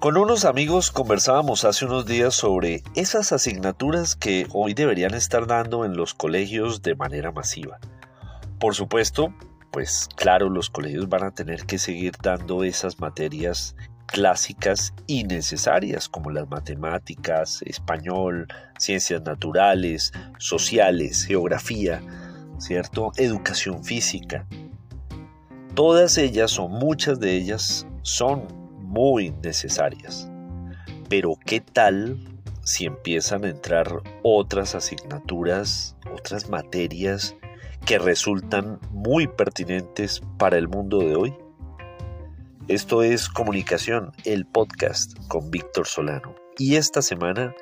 Con unos amigos conversábamos hace unos días sobre esas asignaturas que hoy deberían estar dando en los colegios de manera masiva. Por supuesto, pues claro, los colegios van a tener que seguir dando esas materias clásicas y necesarias como las matemáticas, español, ciencias naturales, sociales, geografía, ¿cierto? Educación física. Todas ellas o muchas de ellas son muy necesarias. Pero ¿qué tal si empiezan a entrar otras asignaturas, otras materias que resultan muy pertinentes para el mundo de hoy? Esto es Comunicación, el podcast con Víctor Solano. Y esta semana,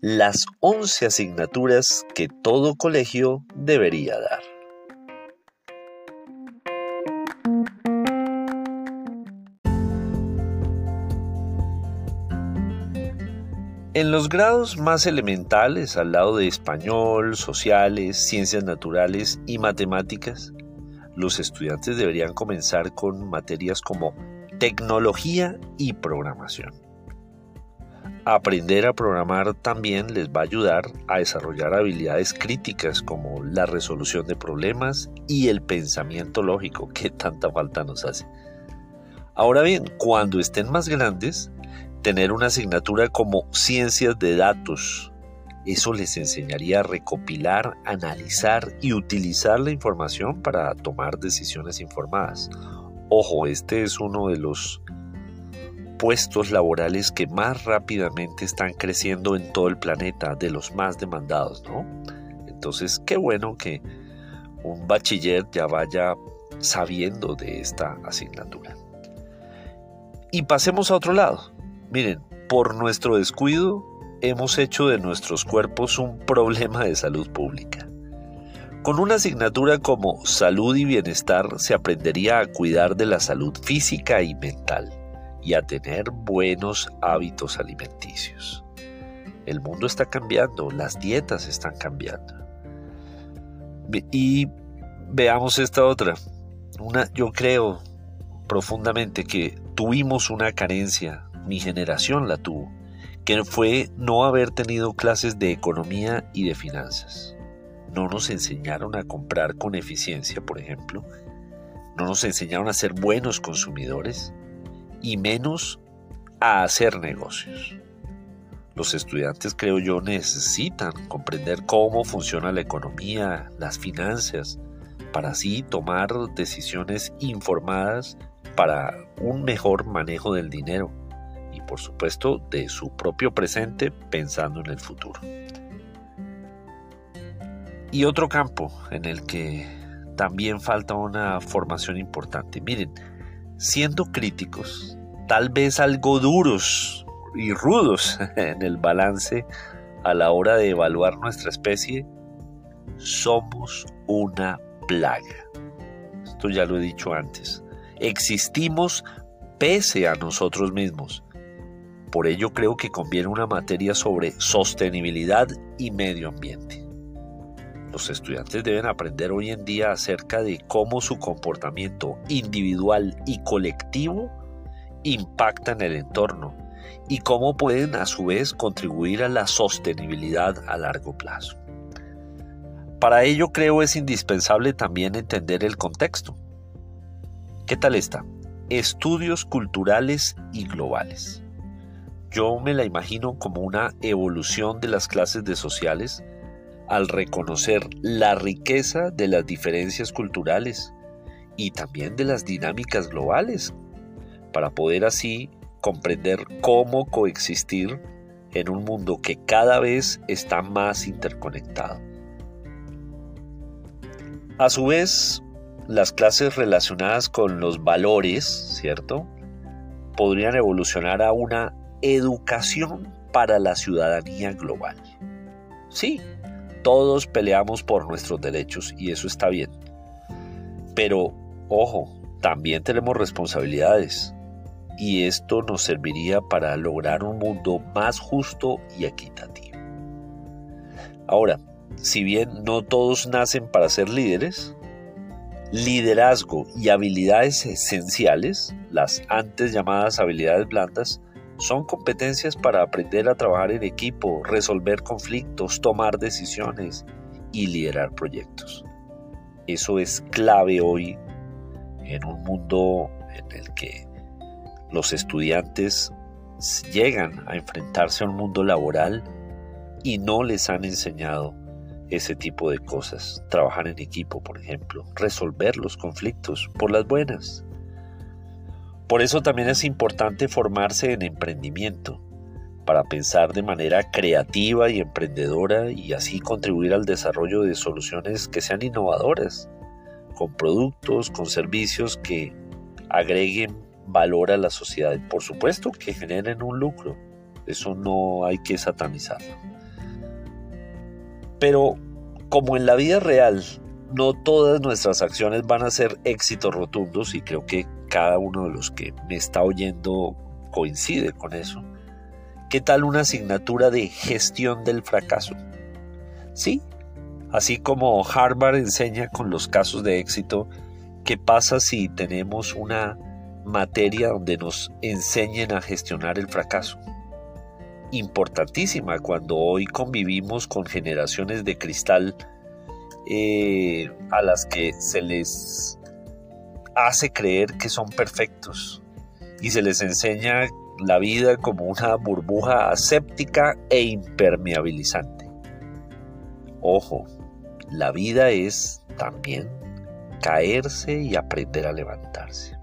las 11 asignaturas que todo colegio debería dar. En los grados más elementales, al lado de español, sociales, ciencias naturales y matemáticas, los estudiantes deberían comenzar con materias como tecnología y programación. Aprender a programar también les va a ayudar a desarrollar habilidades críticas como la resolución de problemas y el pensamiento lógico que tanta falta nos hace. Ahora bien, cuando estén más grandes, tener una asignatura como ciencias de datos. Eso les enseñaría a recopilar, analizar y utilizar la información para tomar decisiones informadas. Ojo, este es uno de los puestos laborales que más rápidamente están creciendo en todo el planeta, de los más demandados, ¿no? Entonces, qué bueno que un bachiller ya vaya sabiendo de esta asignatura. Y pasemos a otro lado. Miren, por nuestro descuido hemos hecho de nuestros cuerpos un problema de salud pública. Con una asignatura como salud y bienestar se aprendería a cuidar de la salud física y mental y a tener buenos hábitos alimenticios. El mundo está cambiando, las dietas están cambiando. Y veamos esta otra. Una, yo creo profundamente que tuvimos una carencia mi generación la tuvo, que fue no haber tenido clases de economía y de finanzas. No nos enseñaron a comprar con eficiencia, por ejemplo. No nos enseñaron a ser buenos consumidores y menos a hacer negocios. Los estudiantes, creo yo, necesitan comprender cómo funciona la economía, las finanzas, para así tomar decisiones informadas para un mejor manejo del dinero por supuesto de su propio presente pensando en el futuro. Y otro campo en el que también falta una formación importante. Miren, siendo críticos, tal vez algo duros y rudos en el balance a la hora de evaluar nuestra especie, somos una plaga. Esto ya lo he dicho antes. Existimos pese a nosotros mismos. Por ello creo que conviene una materia sobre sostenibilidad y medio ambiente. Los estudiantes deben aprender hoy en día acerca de cómo su comportamiento individual y colectivo impacta en el entorno y cómo pueden a su vez contribuir a la sostenibilidad a largo plazo. Para ello creo es indispensable también entender el contexto. ¿Qué tal está? Estudios culturales y globales. Yo me la imagino como una evolución de las clases de sociales al reconocer la riqueza de las diferencias culturales y también de las dinámicas globales, para poder así comprender cómo coexistir en un mundo que cada vez está más interconectado. A su vez, las clases relacionadas con los valores, ¿cierto? Podrían evolucionar a una educación para la ciudadanía global. Sí, todos peleamos por nuestros derechos y eso está bien. Pero, ojo, también tenemos responsabilidades y esto nos serviría para lograr un mundo más justo y equitativo. Ahora, si bien no todos nacen para ser líderes, liderazgo y habilidades esenciales, las antes llamadas habilidades blandas, Son competencias para aprender a trabajar en equipo, resolver conflictos, tomar decisiones y liderar proyectos. Eso es clave hoy en un mundo en el que los estudiantes llegan a enfrentarse a un mundo laboral y no les han enseñado ese tipo de cosas. Trabajar en equipo, por ejemplo, resolver los conflictos por las buenas. Por eso también es importante formarse en emprendimiento, para pensar de manera creativa y emprendedora y así contribuir al desarrollo de soluciones que sean innovadoras, con productos, con servicios que agreguen valor a la sociedad. Por supuesto que generen un lucro, eso no hay que satanizarlo. Pero como en la vida real, no todas nuestras acciones van a ser éxitos rotundos y creo que cada uno de los que me está oyendo coincide con eso. ¿Qué tal una asignatura de gestión del fracaso? Sí, así como Harvard enseña con los casos de éxito, ¿qué pasa si tenemos una materia donde nos enseñen a gestionar el fracaso? Importantísima cuando hoy convivimos con generaciones de cristal eh, a las que se les hace creer que son perfectos y se les enseña la vida como una burbuja aséptica e impermeabilizante. Ojo, la vida es también caerse y aprender a levantarse.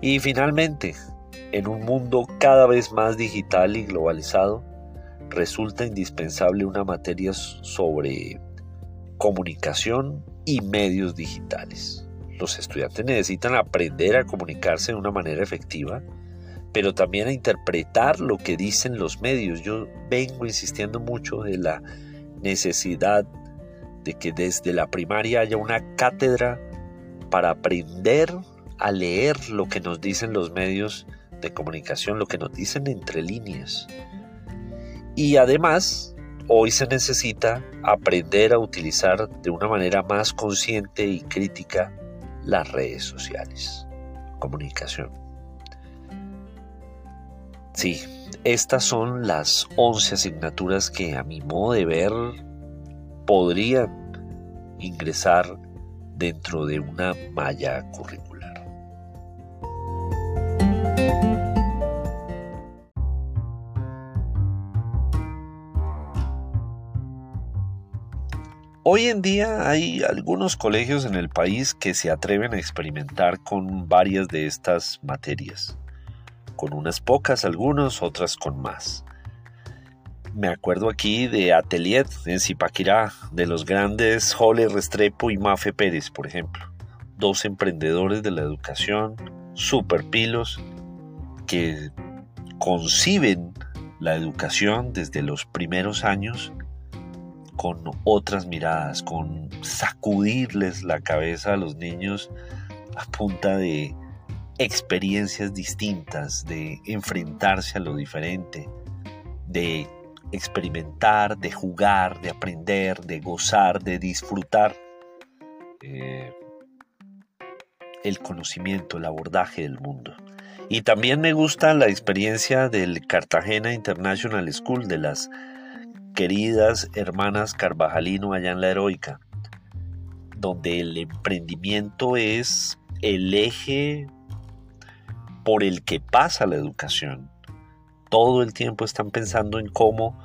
Y finalmente, en un mundo cada vez más digital y globalizado, resulta indispensable una materia sobre comunicación y medios digitales. Los estudiantes necesitan aprender a comunicarse de una manera efectiva, pero también a interpretar lo que dicen los medios. Yo vengo insistiendo mucho de la necesidad de que desde la primaria haya una cátedra para aprender a leer lo que nos dicen los medios de comunicación, lo que nos dicen entre líneas. Y además Hoy se necesita aprender a utilizar de una manera más consciente y crítica las redes sociales. Comunicación. Sí, estas son las 11 asignaturas que a mi modo de ver podrían ingresar dentro de una malla curricular. Hoy en día hay algunos colegios en el país que se atreven a experimentar con varias de estas materias, con unas pocas algunos, otras con más. Me acuerdo aquí de Atelier en Zipaquirá, de los grandes Jole Restrepo y Mafe Pérez, por ejemplo, dos emprendedores de la educación, super pilos, que conciben la educación desde los primeros años con otras miradas, con sacudirles la cabeza a los niños a punta de experiencias distintas, de enfrentarse a lo diferente, de experimentar, de jugar, de aprender, de gozar, de disfrutar eh, el conocimiento, el abordaje del mundo. Y también me gusta la experiencia del Cartagena International School, de las queridas hermanas Carvajalino allá en la Heroica, donde el emprendimiento es el eje por el que pasa la educación. Todo el tiempo están pensando en cómo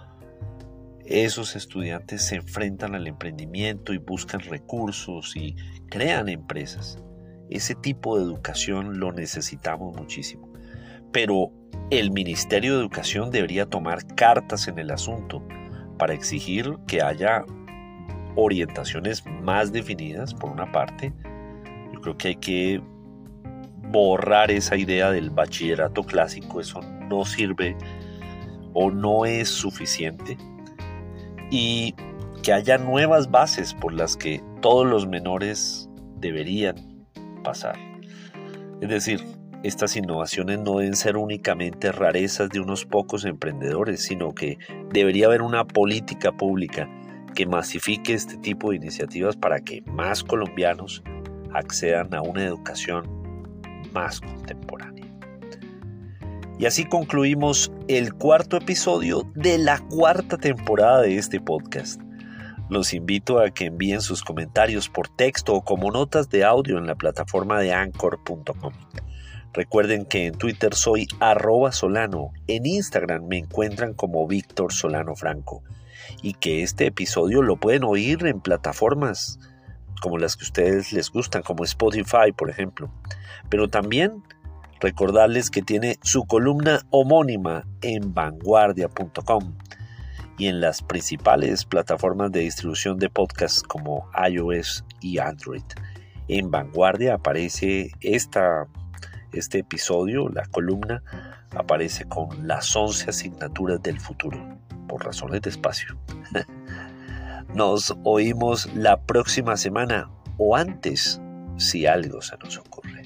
esos estudiantes se enfrentan al emprendimiento y buscan recursos y crean empresas. Ese tipo de educación lo necesitamos muchísimo. Pero el Ministerio de Educación debería tomar cartas en el asunto para exigir que haya orientaciones más definidas, por una parte. Yo creo que hay que borrar esa idea del bachillerato clásico, eso no sirve o no es suficiente. Y que haya nuevas bases por las que todos los menores deberían pasar. Es decir, estas innovaciones no deben ser únicamente rarezas de unos pocos emprendedores, sino que debería haber una política pública que masifique este tipo de iniciativas para que más colombianos accedan a una educación más contemporánea. Y así concluimos el cuarto episodio de la cuarta temporada de este podcast. Los invito a que envíen sus comentarios por texto o como notas de audio en la plataforma de anchor.com. Recuerden que en Twitter soy arroba solano, en Instagram me encuentran como Víctor Solano Franco y que este episodio lo pueden oír en plataformas como las que a ustedes les gustan, como Spotify por ejemplo. Pero también recordarles que tiene su columna homónima en vanguardia.com y en las principales plataformas de distribución de podcasts como iOS y Android. En Vanguardia aparece esta, este episodio, la columna, aparece con las 11 asignaturas del futuro, por razones de espacio. Nos oímos la próxima semana o antes, si algo se nos ocurre.